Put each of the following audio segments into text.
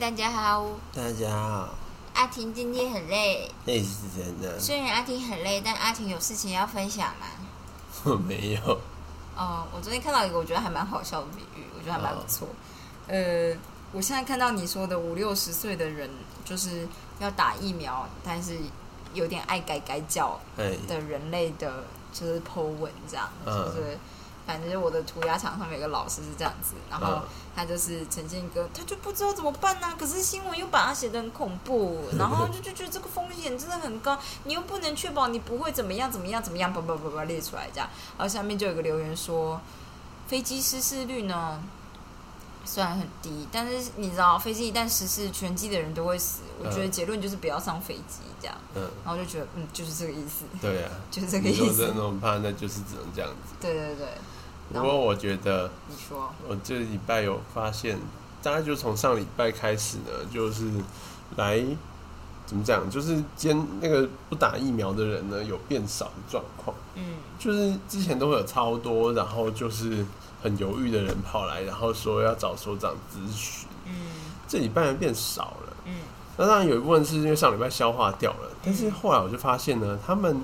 大家好。大家好，阿婷今天很累，累是真的，虽然阿婷很累，但阿婷有事情要分享嘛。我没有。哦，我昨天看到一个我觉得还蛮好笑的比喻，我觉得还蛮不错。呃，我现在看到你说的五六十岁的人就是要打疫苗，但是有点爱改改叫哎，的人类的，就是 Po 文这样，嗯就是反正我的涂鸦墙上面有个老师是这样子，然后嗯他就是呈现一个，他就不知道怎么办呢、可是新闻又把它写的很恐怖，然后就就觉得这个风险真的很高，你又不能确保你不会怎么样怎么样怎么样，叭叭叭叭列出来这样，然后下面就有个留言说，飞机失事率呢？虽然很低，但是你知道，飞机一旦失事，全机的人都会死。我觉得嗯结论就是不要上飞机，这样。嗯，然后就觉得，嗯，就是这个意思，对啊，就是这个意思。那么怕，那就是只能这样子。对对对，不过我觉得，你说，我这礼拜有发现，大概就从上礼拜开始呢，就是来怎么讲，就是兼那个不打疫苗的人呢有变少的状况。嗯就是之前都会有超多，然后就是很犹豫的人跑来，然后说要找所长咨询。嗯这礼拜变少了。嗯那当然有一部分是因为上礼拜消化掉了，但是后来我就发现呢，他们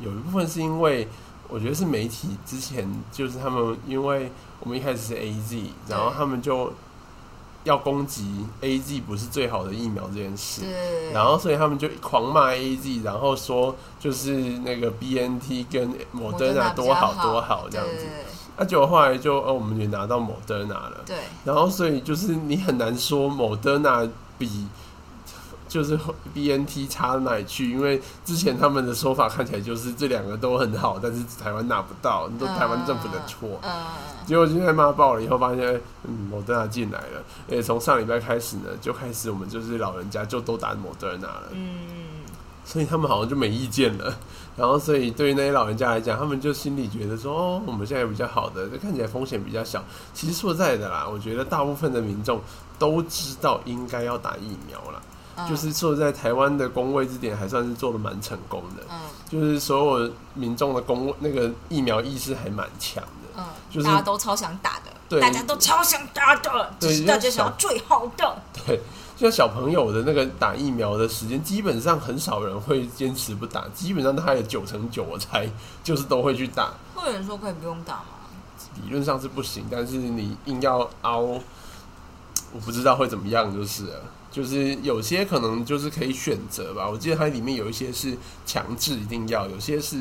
有一部分是因为我觉得是媒体之前就是他们因为我们一开始是 A Z，然后他们就要攻击 A Z 不是最好的疫苗这件事。对，然后，所以他们就狂骂 A Z，然后说就是那个 B N T 跟莫德纳多好多好这样子。那结果后来就，哦，我们也拿到莫德纳了。对，然后所以就是你很难说某德纳比就是 B N T 差到哪里去，因为之前他们的说法看起来就是这两个都很好，但是台湾拿不到，都台湾政府的错。嗯结果现在骂爆了以后，发现嗯某德纳进来了，而且从上礼拜开始呢，就开始我们就是老人家就都打某德纳了，嗯所以他们好像就没意见了。然后，所以对于那些老人家来讲，他们就心里觉得说，哦，我们现在比较好的，这看起来风险比较小。其实说在的啦，我觉得大部分的民众都知道应该要打疫苗啦。嗯，就是说在台湾的工位这点还算是做的蛮成功的，嗯就是所有民众的工那个疫苗意识还蛮强的。嗯，就是大家都超想打的，对大家都超想打的，对只是大家想要最好的。对，像小朋友的那个打疫苗的时间，基本上很少人会坚持不打，基本上他有九成九，我猜就是都会去打。会有人说可以不用打吗？理论上是不行，但是你硬要凹，我不知道会怎么样，就是了。就是有些可能就是可以选择吧。我记得它里面有一些是强制一定要，有些是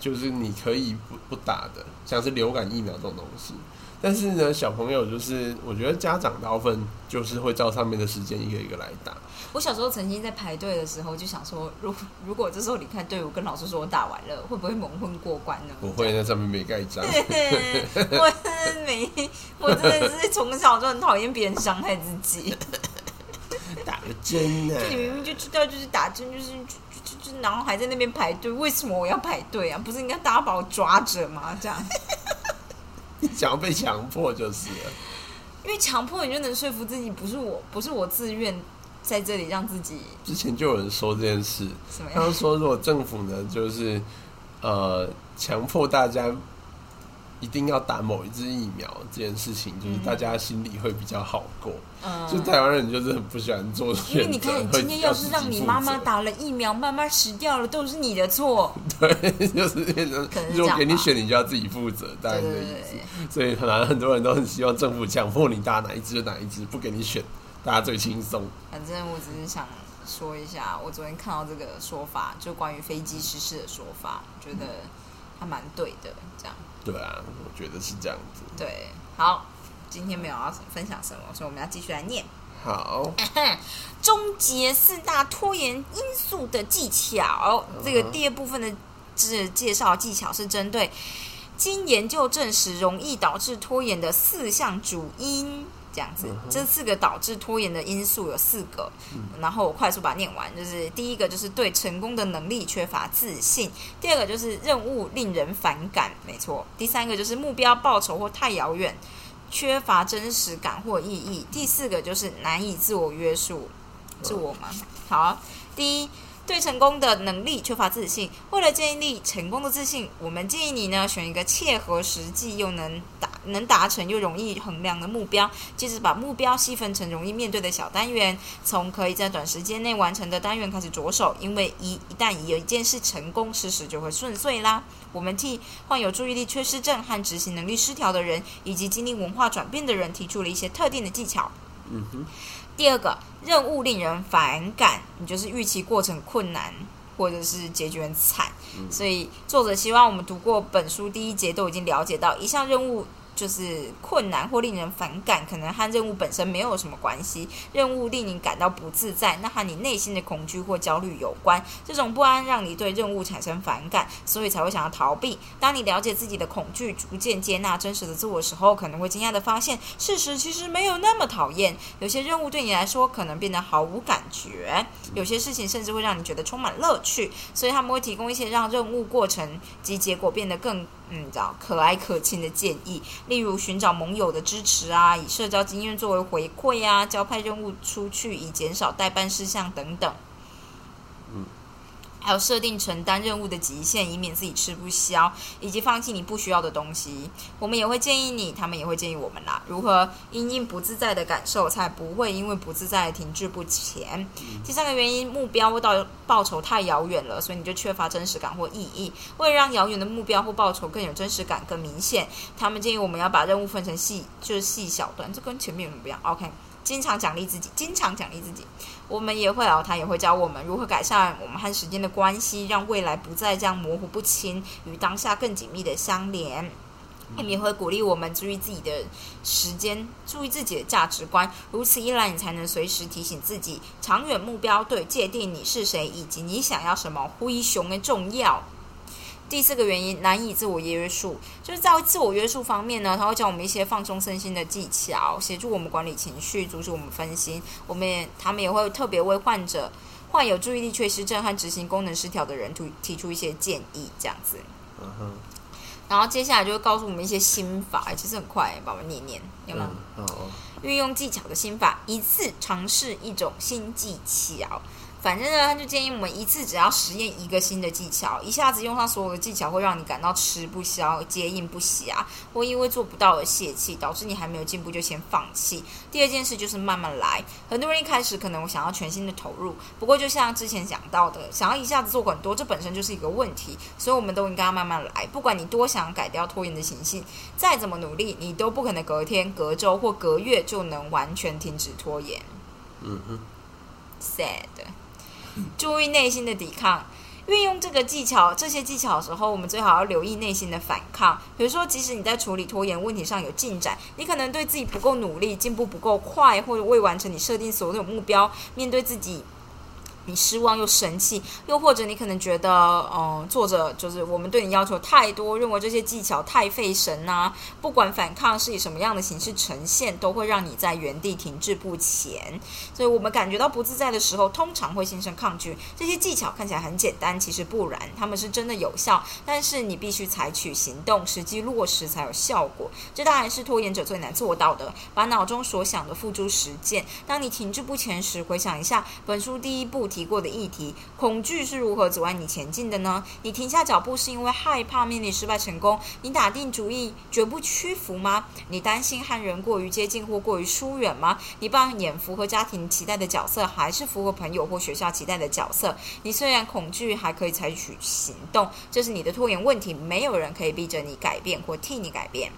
就是你可以不不打的，像是流感疫苗这种东西。但是呢，小朋友就是我觉得家长大部分就是会照上面的时间一个一个来打。我小时候曾经在排队的时候就想说，如如果这时候离开队伍，跟老师说我打完了，会不会蒙混过关呢？不会，那上面没盖章。我真的没，我真的是从小就很讨厌别人伤害自己。打个针呢、就你明明就知道，就是打针，就是就就就，然后还在那边排队，为什么我要排队啊？不是应该大家把我抓着吗？这样，想要被强迫就是了。因为强迫你就能说服自己，不是我，不是我自愿在这里让自己之前就有人说这件事？他们 说，如果政府呢，就是呃强迫大家一定要打某一支疫苗这件事情，就是嗯大家心里会比较好过。嗯，就台湾人就是很不喜欢做选择，因为你看，会今天要是让你妈妈打了疫苗，妈妈死掉了，都是你的错。对，就是变成如果给你选，你就要自己负责，大概对对这个意思。所以可能很多人都很希望政府强迫你打哪一支就哪一支，不给你选，大家最轻松。反正我只是想说一下，我昨天看到这个说法，就关于飞机失事的说法，觉得还蛮对的。这样对啊，我觉得是这样子。对，好，今天没有要分享什么，所以我们要继续来念。好，终结四大拖延因素的技巧。这个第二部分的这介绍技巧是针对经研究证实容易导致拖延的四项主因。这样子这四个导致拖延的因素有四个，然后我快速把它念完。就是第一个就是对成功的能力缺乏自信，第二个就是任务令人反感，没错。第三个就是目标报酬或太遥远，缺乏真实感或意义。第四个就是难以自我约束，自我吗？好，第一，对成功的能力缺乏自信。为了建立成功的自信，我们建议你呢选一个切合实际又能达能达成又容易衡量的目标。接着把目标细分成容易面对的小单元，从可以在短时间内完成的单元开始着手。因为一一旦有一件事成功，事实就会顺遂啦。我们替患有注意力缺失症和执行能力失调的人，以及经历文化转变的人提出了一些特定的技巧。嗯哼，第二个任务令人反感，你就是预期过程困难，或者是结局很惨。所以作者希望我们读过本书第一节都已经了解到一项任务。就是困难或令人反感，可能和任务本身没有什么关系。任务令你感到不自在，那和你内心的恐惧或焦虑有关。这种不安让你对任务产生反感，所以才会想要逃避。当你了解自己的恐惧，逐渐接纳真实的自我时候，可能会惊讶的发现，事实其实没有那么讨厌。有些任务对你来说可能变得毫无感觉，有些事情甚至会让你觉得充满乐趣。所以他们会提供一些让任务过程及 结果变得更。嗯，找可爱可亲的建议，例如寻找盟友的支持啊，以社交经验作为回馈啊，交派任务出去以减少代办事项等等。还有设定承担任务的极限，以免自己吃不消，以及放弃你不需要的东西。我们也会建议你，他们也会建议我们啦，如何因应不自在的感受，才不会因为不自在停滞不前。第三个原因，目标到报酬太遥远了，所以你就缺乏真实感或意义。为了让遥远的目标或报酬更有真实感、更明显，他们建议我们要把任务分成细，就是细小段。这跟前面有什么不一样？OK。经常奖励自己，经常奖励自己。我们也会哦，他也会教我们如何改善我们和时间的关系，让未来不再这样模糊不清，与当下更紧密的相连。他们也会鼓励我们注意自己的时间，注意自己的价值观。如此一来，你才能随时提醒自己，长远目标对界定你是谁以及你想要什么灰熊的重要。第四个原因，难以自我约束，就是在自我约束方面呢，他会教我们一些放松身心的技巧，协助我们管理情绪，阻止我们分心。我们也，他们也会特别为患者、患有注意力缺失症和执行功能失调的人提提出一些建议，这样子。嗯哼。然后接下来就会告诉我们一些心法，其实很快，帮我念念，有没有？运用技巧的心法，一次尝试一种新技巧。反正呢，他就建议我们一次只要实验一个新的技巧，一下子用上所有的技巧会让你感到吃不消、接应不暇，或因为做不到而泄气，导致你还没有进步就先放弃。第二件事就是慢慢来。很多人一开始可能我想要全新的投入，不过就像之前讲到的，想要一下子做很多，这本身就是一个问题。所以我们都应该要慢慢来。不管你多想改掉拖延的习性，再怎么努力，你都不可能隔天、隔周或隔月就能完全停止拖延。嗯哼，sad。注意内心的抵抗，运用这个技巧、这些技巧的时候，我们最好要留意内心的反抗。比如说，即使你在处理拖延问题上有进展，你可能对自己不够努力、进步不够快，或者未完成你设定所有目标，面对自己。你失望又生气，又或者你可能觉得，嗯，作者就是我们对你要求太多，认为这些技巧太费神呐。不管反抗是以什么样的形式呈现，都会让你在原地停滞不前。所以我们感觉到不自在的时候，通常会心生抗拒。这些技巧看起来很简单，其实不然，他们是真的有效，但是你必须采取行动，实际落实才有效果。这当然是拖延者最难做到的，把脑中所想的付诸实践。当你停滞不前时，回想一下本书第一步。提过的议题，恐惧是如何阻碍你前进的呢？你停下脚步是因为害怕面临失败成功？你打定主意绝不屈服吗？你担心和人过于接近或过于疏远吗？你扮演符合家庭期待的角色，还是符合朋友或学校期待的角色？你虽然恐惧，还可以采取行动，这是你的拖延问题。没有人可以逼着你改变或替你改变。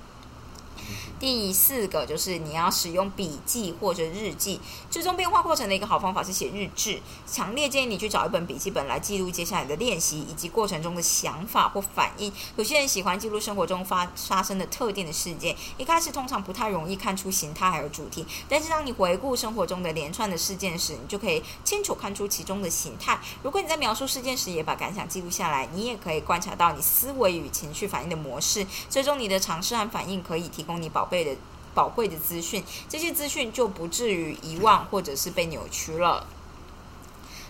第四个就是你要使用笔记或者日记，追踪变化过程的一个好方法是写日志。强烈建议你去找一本笔记本来记录接下来的练习以及过程中的想法或反应。有些人喜欢记录生活中发发生的特定的事件，一开始通常不太容易看出形态还有主题，但是当你回顾生活中的连串的事件时，你就可以清楚看出其中的形态。如果你在描述事件时也把感想记录下来，你也可以观察到你思维与情绪反应的模式，最终你的尝试和反应可以提供你宝贝的宝贵的资讯，这些资讯就不至于遗忘或者是被扭曲了。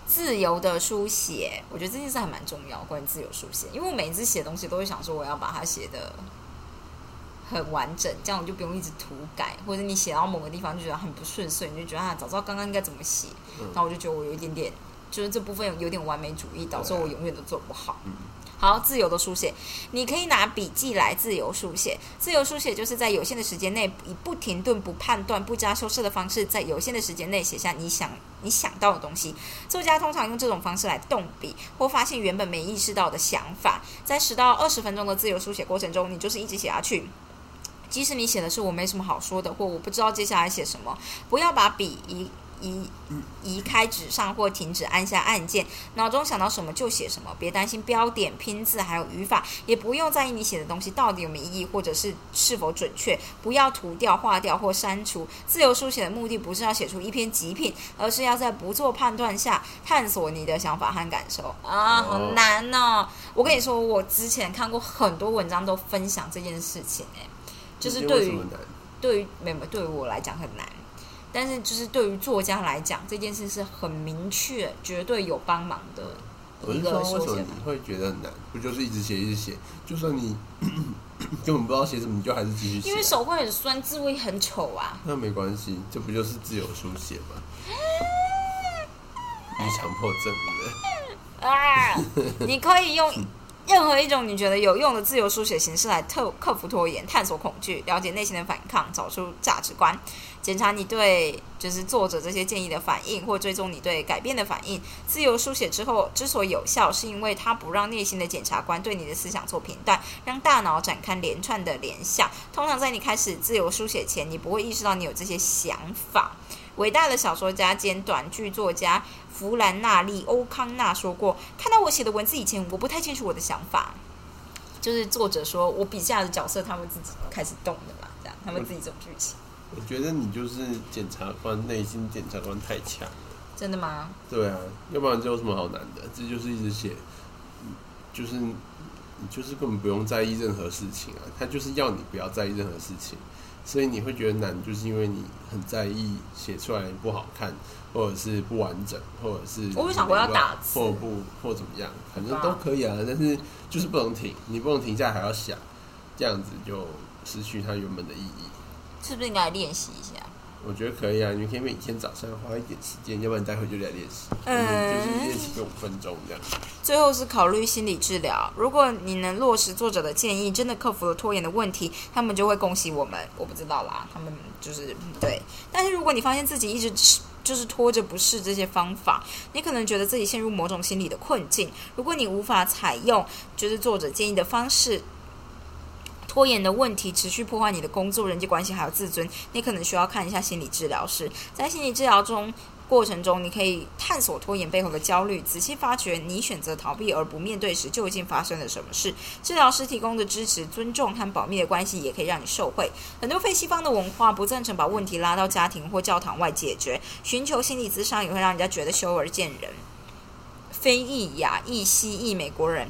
自由的书写，我觉得这件事还蛮重要，关于自由书写，因为我每一次写东西都会想说我要把它写的很完整，这样我就不用一直涂改，或者你写到某个地方就觉得很不顺遂，你就觉得啊，早知道刚刚应该怎么写，然后我就觉得我有一点点，就是这部分有点完美主义，导致我永远都做不好。好，自由的书写，你可以拿笔记来自由书写。自由书写就是在有限的时间内，以不停顿、不判断、不加修饰的方式，在有限的时间内写下你想你想到的东西。作家通常用这种方式来动笔，或发现原本没意识到的想法。在十到二十分钟的自由书写过程中，你就是一直写下去。即使你写的是我没什么好说的，或我不知道接下来写什么，不要把笔移移移开纸上或停止按下按键，脑中想到什么就写什么，别担心标点、拼字还有语法，也不用在意你写的东西到底有没有意义或者是是否准确，不要涂掉、划掉或删除。自由书写的目的不是要写出一篇极品，而是要在不做判断下探索你的想法和感受啊，好难哦！我跟你说，我之前看过很多文章都分享这件事情，哎。就是对于对于没有对于我来讲很难，但是就是对于作家来讲，这件事是很明确、绝对有帮忙的。我是说，为什么你会觉得很难？不就是一直写一直写？就算你 根本不知道写什么，你就还是继续写。因为手会很酸，字会很丑啊。那没关系，这不就是自由书写吗？你强迫症的啊！你可以用。任何一种你觉得有用的自由书写形式来特克服拖延、探索恐惧、了解内心的反抗、找出价值观、检查你对就是作者这些建议的反应，或追踪你对改变的反应。自由书写之后之所以有效，是因为它不让内心的检察官对你的思想做评断，让大脑展开连串的联想。通常在你开始自由书写前，你不会意识到你有这些想法。伟大的小说家兼短剧作家。弗兰纳利·欧康纳说过：“看到我写的文字以前，我不太清楚我的想法。就是作者说我笔下的角色，他们自己开始动的嘛，这样他们自己走剧情。我觉得你就是检察官，内心检察官太强了。真的吗？对啊，要不然这有什么好难的？这就是一直写，就是你就是根本不用在意任何事情啊。他就是要你不要在意任何事情，所以你会觉得难，就是因为你很在意写出来不好看。”或者是不完整，或者是我想过要打字，或不或怎么样，反正都可以啊。但是就是不能停，你不能停下来还要想，这样子就失去它原本的意义。是不是应该练习一下？我觉得可以啊，你可以每天早上花一点时间，要不然待会就来练习，嗯，就是练习个五分钟这样。最后是考虑心理治疗，如果你能落实作者的建议，真的克服了拖延的问题，他们就会恭喜我们。我不知道啦，他们就是对。但是如果你发现自己一直吃。就是拖着不试这些方法，你可能觉得自己陷入某种心理的困境。如果你无法采用就是作者建议的方式，拖延的问题持续破坏你的工作、人际关系还有自尊，你可能需要看一下心理治疗师。在心理治疗中。过程中，你可以探索拖延背后的焦虑，仔细发掘你选择逃避而不面对时究竟发生了什么事。治疗师提供的支持、尊重和保密的关系也可以让你受惠。很多非西方的文化不赞成把问题拉到家庭或教堂外解决，寻求心理咨商也会让人家觉得羞而见人。非裔、亚裔、西裔美国人。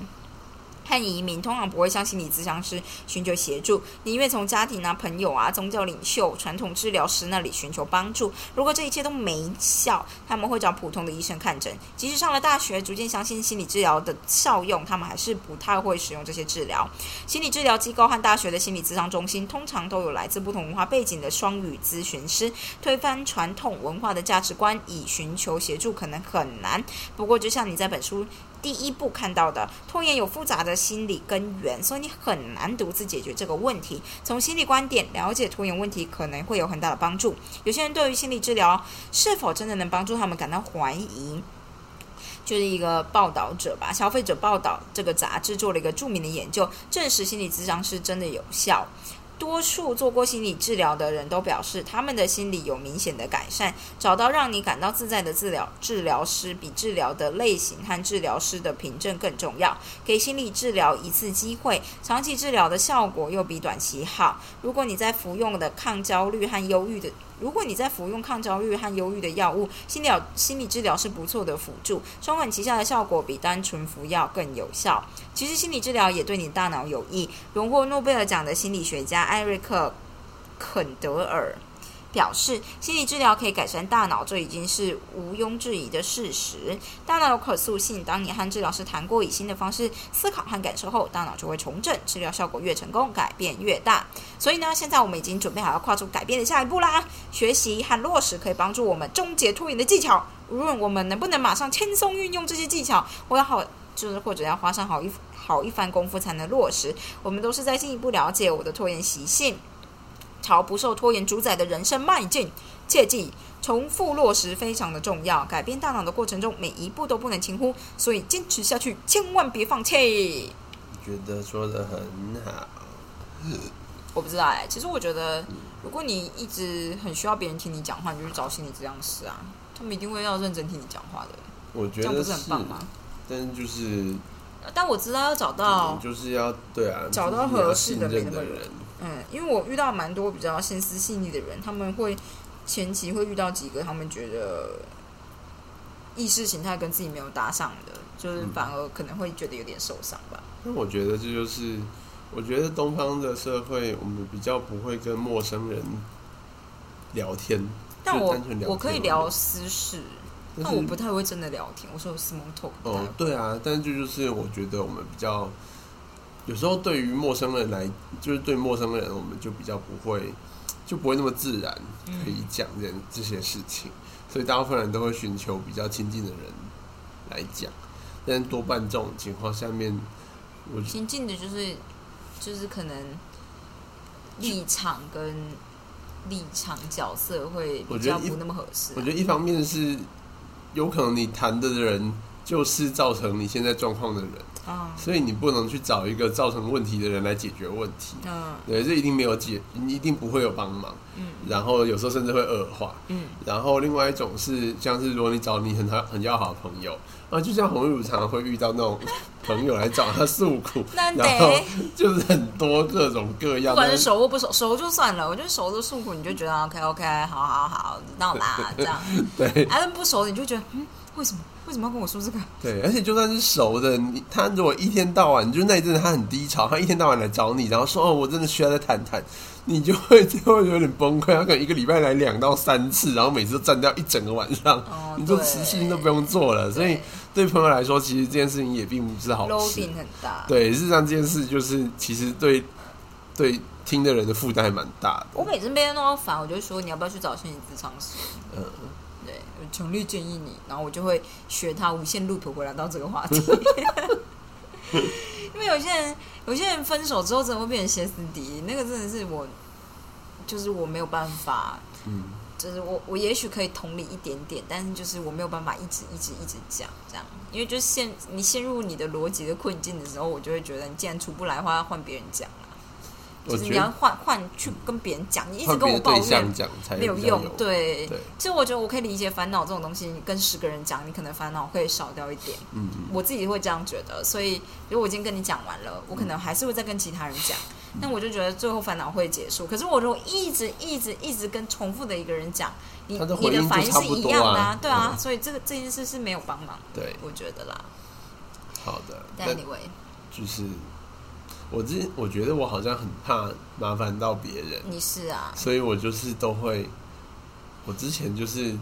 和移民通常不会向心理咨商师寻求协助，宁愿从家庭啊、朋友啊、宗教领袖、传统治疗师那里寻求帮助。如果这一切都没效，他们会找普通的医生看诊。即使上了大学，逐渐相信心理治疗的效用，他们还是不太会使用这些治疗。心理治疗机构和大学的心理咨商中心通常都有来自不同文化背景的双语咨询师，推翻传统文化的价值观以寻求协助可能很难。不过，就像你在本书。第一步看到的拖延有复杂的心理根源，所以你很难独自解决这个问题。从心理观点了解拖延问题，可能会有很大的帮助。有些人对于心理治疗是否真的能帮助他们感到怀疑，就是一个报道者吧，消费者报道这个杂志做了一个著名的研究，证实心理咨商是真的有效。多数做过心理治疗的人都表示，他们的心理有明显的改善。找到让你感到自在的治疗治疗师，比治疗的类型和治疗师的凭证更重要。给心理治疗一次机会，长期治疗的效果又比短期好。如果你在服用的抗焦虑和忧郁的。如果你在服用抗焦虑和忧郁的药物，心理心理治疗是不错的辅助，双管齐下的效果比单纯服药更有效。其实心理治疗也对你大脑有益。荣获诺贝尔奖的心理学家艾瑞克·肯德尔。表示心理治疗可以改善大脑，这已经是毋庸置疑的事实。大脑有可塑性，当你和治疗师谈过以新的方式思考和感受后，大脑就会重整，治疗效果越成功，改变越大。所以呢，现在我们已经准备好要跨出改变的下一步啦！学习和落实可以帮助我们终结拖延的技巧。无论我们能不能马上轻松运用这些技巧，我要好就是或者要花上好一。好一番功夫才能落实。我们都是在进一步了解我的拖延习性，朝不受拖延主宰的人生迈进。切记，重复落实非常的重要。改变大脑的过程中，每一步都不能轻忽，所以坚持下去，千万别放弃。觉得说的很好。我不知道哎、其实我觉得，如果你一直很需要别人听你讲话，你就去找心理治疗师啊，他们一定会要认真听你讲话的。我觉得这样不是很棒吗？但就是但我知道要找到，就是要对啊，找到合适的那个人。嗯，因为我遇到蛮多比较心思细腻的人，他们会前期会遇到几个他们觉得意识形态跟自己没有搭上的，就是嗯反而可能会觉得有点受伤吧。那我觉得这就是，我觉得东方的社会，我们比较不会跟陌生人聊天。但我可以聊私事，但我不太会真的聊天。我说 small talk 哦，对啊，但是这就是我觉得我们比较，有时候对于陌生人来，就是对陌生人，我们就比较不会，就不会那么自然嗯可以讲这这些事情，所以大部分人都会寻求比较亲近的人来讲，但多半这种情况下面，我亲近的就是就是可能立场跟立场角色会比较不那么合适啊、我觉得一方面是有可能你谈的人就是造成你现在状况的人，啊，所以你不能去找一个造成问题的人来解决问题。嗯对，这一定没有解，一定不会有帮忙。嗯然后有时候甚至会恶化。嗯然后另外一种是，像是如果你找你很好很要好的朋友，啊，就像红玉茹常常会遇到那种朋友来找他诉苦，那然后得就是很多各种各样不管是。熟或不熟，熟就算了。我觉得熟的诉苦，你就觉得 OK OK，好好好，知道啦，这样。对啊，但不熟的你就觉得，嗯，为什么为什么要跟我说这个？对，而且就算是熟的，你他如果一天到晚就那一阵子他很低潮，他一天到晚来找你，然后说哦，我真的需要再谈谈，你就会就会有点崩溃。他可能一个礼拜来两到三次，然后每次都占掉一整个晚上，哦你做对事情都不用做了。所以对朋友来说，其实这件事情也并不是好事。很大。对，事实上这件事就是其实对对听的人的负担还蛮大的。我每次被人弄到烦，我就会说你要不要去找心理咨商师？嗯，强烈建议你，然后我就会学他无限 loop 回来到这个话题。因为有些人，有些人分手之后真的会变成歇斯底里，那个真的是我，就是我没有办法，嗯，就是我我也许可以同理一点点，但是就是我没有办法一直一直一直讲这样，因为就陷你陷入你的逻辑的困境的时候，我就会觉得你既然出不来的话，要换别人讲啊，就是你要换换去跟别人讲，你一直跟我抱怨讲才没有用对。对，其实我觉得我可以理解烦恼这种东西，你跟十个人讲，你可能烦恼会少掉一点。嗯嗯。我自己会这样觉得，所以如果我已经跟你讲完了，我可能还是会再跟其他人讲。嗯那我就觉得最后烦恼会结束。可是我如果一直一直一直跟重复的一个人讲，你你的反应是一样的啊，对啊，嗯所以这个这件事是没有帮忙，对，我觉得啦。好的，anyway，就是我之前我觉得我好像很怕麻烦到别人，你是啊，所以我就是都会，我之前就是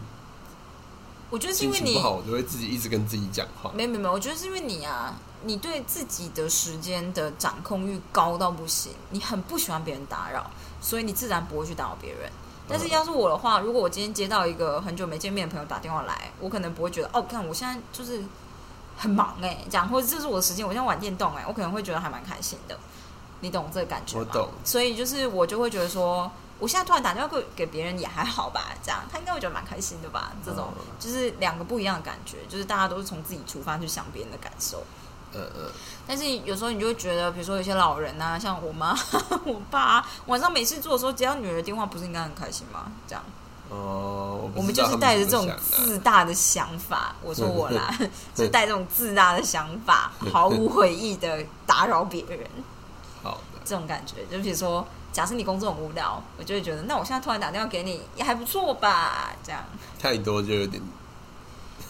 我觉得是因为你不好，我就会自己一直跟自己讲话。没有没有没有，我觉得是因为你啊，你对自己的时间的掌控欲高到不行，你很不喜欢别人打扰，所以你自然不会去打扰别人。但是要是我的话，如果我今天接到一个很久没见面的朋友打电话来，我可能不会觉得哦，看我现在就是很忙哎、这样或者这是我的时间，我现在玩电动哎、我可能会觉得还蛮开心的。你懂这个感觉吗？我懂所以就是我就会觉得说，我现在突然打电话给给别人也还好吧，这样他应该会觉得蛮开心的吧？这种、嗯就是两个不一样的感觉，就是大家都是从自己出发去想别人的感受。呃呃，但是有时候你就会觉得，比如说有些老人啊，像我妈、我爸、晚上没事做的时候，接到女儿的电话，不是应该很开心吗？这样，哦，我们就是带着这种自大的想法，我说我啦，就是带这种自大的想法，毫无悔意的打扰别人，好的，这种感觉。就比如说，假设你工作很无聊，我就会觉得，那我现在突然打电话给你，也还不错吧？这样，太多就有点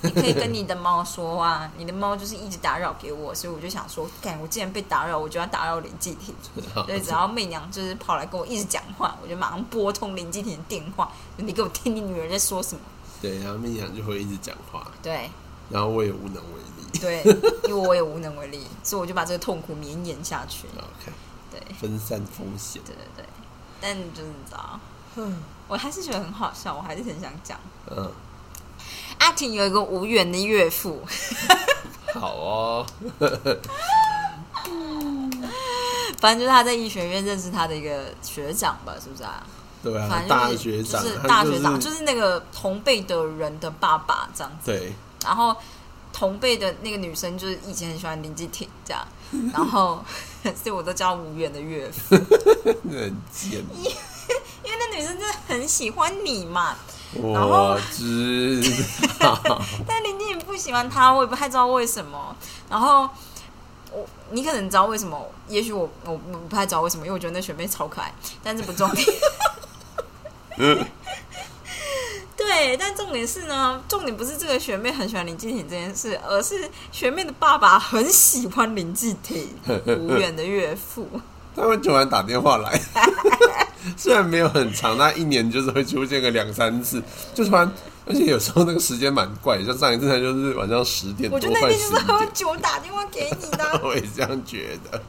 你可以跟你的猫说话，你的猫就是一直打扰给我，所以我就想说，干，我既然被打扰，我就要打扰林继廷。所以只要媚娘就是跑来跟我一直讲话，我就马上拨通林继廷的电话，你给我听你女儿在说什么。对，然后媚娘就会一直讲话，对然后我也无能为力。对，因为我也无能为力，所以我就把这个痛苦绵延下去。OK，对分散风险。对对对，但就是你知道，我还是觉得很好笑，我还是很想讲。嗯，阿婷有一个无缘的岳父，好哦。反正就是他在医学院认识他的一个学长吧，是不是啊？对啊，反大正就是学长，就是大学长，就就是那个同辈的人的爸爸这样子。对，然后同辈的那个女生就是以前很喜欢林志婷这样，然后 所以我都叫无缘的岳父，很贱。因为那女生真的很喜欢你嘛。我知道，但林继廷不喜欢他，我也不太知道为什么。然后我你可能知道为什么，也许我我我不太知道为什么，因为我觉得那学妹超可爱，但是不重点。对，但重点是呢，重点不是这个学妹很喜欢林继廷这件事，而是学妹的爸爸很喜欢林继廷，无缘的岳父。他们突然打电话来，虽然没有很长，但一年就是会出现个两三次，就突然，而且有时候那个时间蛮怪，像上一次他就是晚上十点多，我就那快天就是喝。酒打电话给你的，我也这样觉得，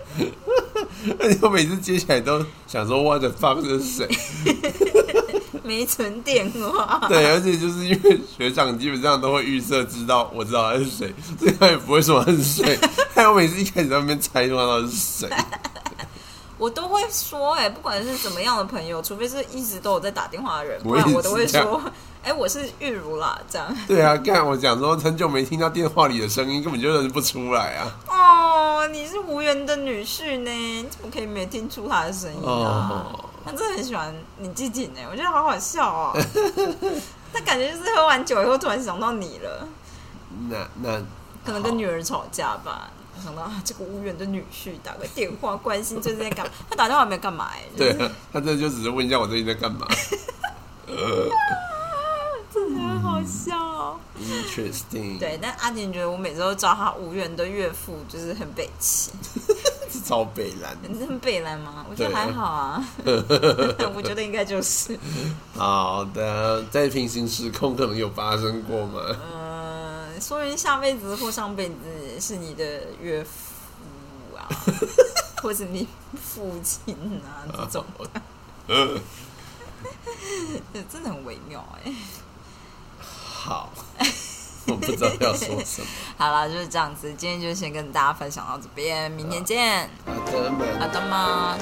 而且我每次接起来都想说，what the fuck 是谁？没存电话。对，而且就是因为学长基本上都会预设知道我知道他是谁，所以他也不会说他是谁。还有每次一开始在那边猜说他是谁，我都会说、哎，不管是怎么样的朋友，除非是一直都有在打电话的人，不然我都会说，哎、我是玉如啦，这样。对啊，看我讲说很久没听到电话里的声音，根本就认不出来啊。哦，你是无缘的女婿呢，你怎么可以没听出他的声音啊？哦他真的很喜欢你记紧呢，我觉得好好笑哦。他感觉就是喝完酒以后突然想到你了，那那可能跟女儿吵架吧。想到啊，这个无缘的女婿打个电话关心最近在干嘛？他打电话没有干嘛哎、就是对啊，他这就只是问一下我最近在干嘛。真的很好笑、哦。Interesting，，对，但阿田觉得我每次都叫他无缘的岳父，就是很北气。是 超北蓝。你是很北蓝吗？我觉得对还好啊，我觉得应该就是。好的，在平行时空可能有发生过吗？呃，说明下辈子或上辈子是你的岳父啊，或是你父亲啊这种，真的很微妙哎、好，我不知道要说什么。好了，就是这样子，今天就先跟大家分享到这边，明天见，好的，们好的吗？